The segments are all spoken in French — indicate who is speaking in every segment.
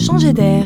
Speaker 1: Changer d'air.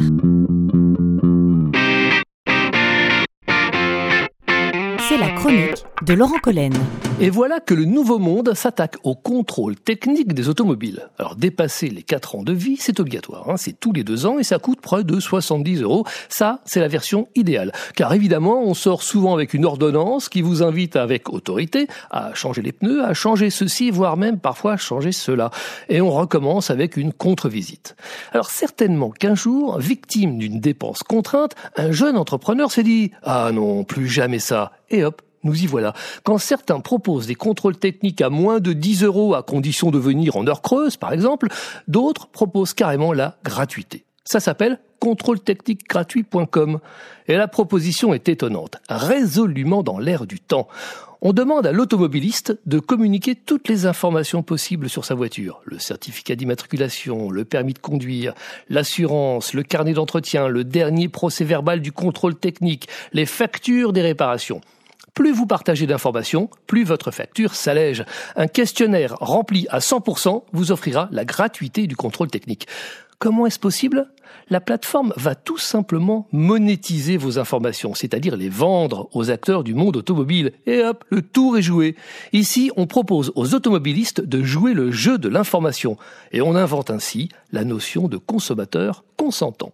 Speaker 1: C'est la chronique de Laurent Collen.
Speaker 2: Et voilà que le nouveau monde s'attaque au contrôle technique des automobiles. Alors dépasser les 4 ans de vie, c'est obligatoire. Hein. c'est tous les 2 ans et ça coûte près de 70 euros. Ça, c'est la version idéale. Car évidemment, on sort souvent avec une ordonnance qui vous invite avec autorité à changer les pneus, à changer ceci, voire même parfois changer cela. Et on recommence avec une contre-visite. Alors certainement qu'un jour, victime d'une dépense contrainte, un jeune entrepreneur s'est dit ⁇ Ah non, plus jamais ça !⁇ et hop, nous y voilà. Quand certains proposent des contrôles techniques à moins de 10 euros à condition de venir en heure creuse, par exemple, d'autres proposent carrément la gratuité. Ça s'appelle contrôletechniquegratuit.com. Et la proposition est étonnante, résolument dans l'air du temps. On demande à l'automobiliste de communiquer toutes les informations possibles sur sa voiture. Le certificat d'immatriculation, le permis de conduire, l'assurance, le carnet d'entretien, le dernier procès verbal du contrôle technique, les factures des réparations. Plus vous partagez d'informations, plus votre facture s'allège. Un questionnaire rempli à 100% vous offrira la gratuité du contrôle technique. Comment est-ce possible? La plateforme va tout simplement monétiser vos informations, c'est-à-dire les vendre aux acteurs du monde automobile. Et hop, le tour est joué. Ici, on propose aux automobilistes de jouer le jeu de l'information. Et on invente ainsi la notion de consommateur consentant.